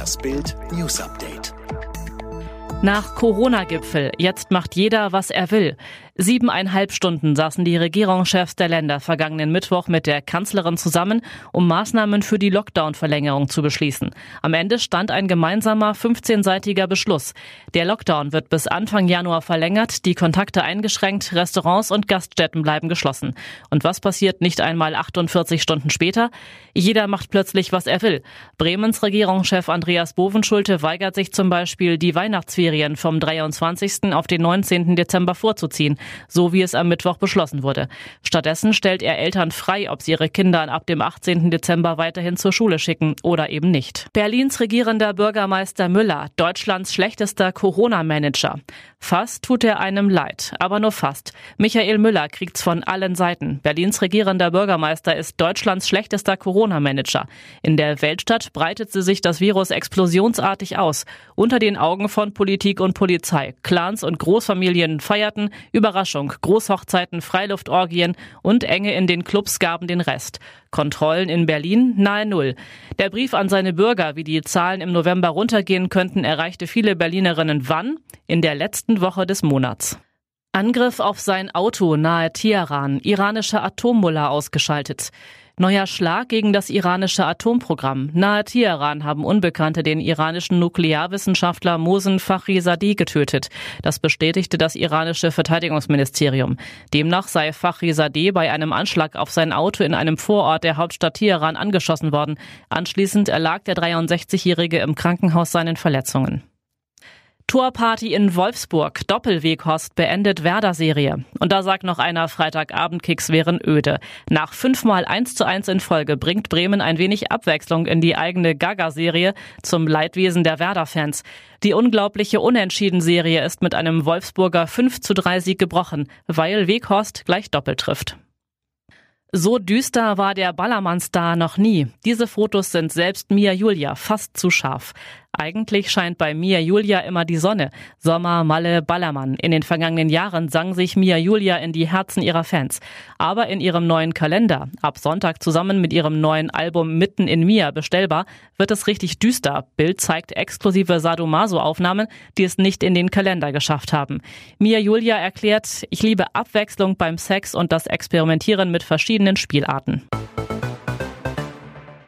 Das Bild News Update. Nach Corona-Gipfel. Jetzt macht jeder, was er will. Siebeneinhalb Stunden saßen die Regierungschefs der Länder vergangenen Mittwoch mit der Kanzlerin zusammen, um Maßnahmen für die Lockdown-Verlängerung zu beschließen. Am Ende stand ein gemeinsamer 15-seitiger Beschluss. Der Lockdown wird bis Anfang Januar verlängert, die Kontakte eingeschränkt, Restaurants und Gaststätten bleiben geschlossen. Und was passiert nicht einmal 48 Stunden später? Jeder macht plötzlich, was er will. Bremens Regierungschef Andreas Bovenschulte weigert sich zum Beispiel, die Weihnachtsferien vom 23. auf den 19. Dezember vorzuziehen so wie es am Mittwoch beschlossen wurde. Stattdessen stellt er Eltern frei, ob sie ihre Kinder ab dem 18. Dezember weiterhin zur Schule schicken oder eben nicht. Berlins regierender Bürgermeister Müller, Deutschlands schlechtester Corona-Manager. Fast tut er einem leid, aber nur fast. Michael Müller kriegt's von allen Seiten. Berlins regierender Bürgermeister ist Deutschlands schlechtester Corona-Manager. In der Weltstadt breitet sie sich das Virus explosionsartig aus. Unter den Augen von Politik und Polizei. Clans und Großfamilien feierten, Überraschung, Großhochzeiten, Freiluftorgien und Enge in den Clubs gaben den Rest. Kontrollen in Berlin nahe Null. Der Brief an seine Bürger, wie die Zahlen im November runtergehen könnten, erreichte viele Berlinerinnen wann? In der letzten Woche des Monats. Angriff auf sein Auto nahe Teheran, iranische Atommullah ausgeschaltet. Neuer Schlag gegen das iranische Atomprogramm. Nahe Teheran haben Unbekannte den iranischen Nuklearwissenschaftler Mohsen Fakhrizadeh getötet. Das bestätigte das iranische Verteidigungsministerium. Demnach sei Fakhrizadeh bei einem Anschlag auf sein Auto in einem Vorort der Hauptstadt Teheran angeschossen worden. Anschließend erlag der 63-Jährige im Krankenhaus seinen Verletzungen. Torparty in Wolfsburg. Doppelweghorst beendet Werder-Serie. Und da sagt noch einer, Freitagabend-Kicks wären öde. Nach fünfmal 1 zu 1 in Folge bringt Bremen ein wenig Abwechslung in die eigene Gaga-Serie zum Leidwesen der Werder-Fans. Die unglaubliche Unentschieden-Serie ist mit einem Wolfsburger 5 zu 3 Sieg gebrochen, weil Weghorst gleich doppelt trifft. So düster war der Ballermann-Star noch nie. Diese Fotos sind selbst Mia Julia fast zu scharf. Eigentlich scheint bei Mia Julia immer die Sonne. Sommer, Malle, Ballermann. In den vergangenen Jahren sang sich Mia Julia in die Herzen ihrer Fans. Aber in ihrem neuen Kalender, ab Sonntag zusammen mit ihrem neuen Album Mitten in Mia bestellbar, wird es richtig düster. Bild zeigt exklusive Sadomaso-Aufnahmen, die es nicht in den Kalender geschafft haben. Mia Julia erklärt, ich liebe Abwechslung beim Sex und das Experimentieren mit verschiedenen Spielarten.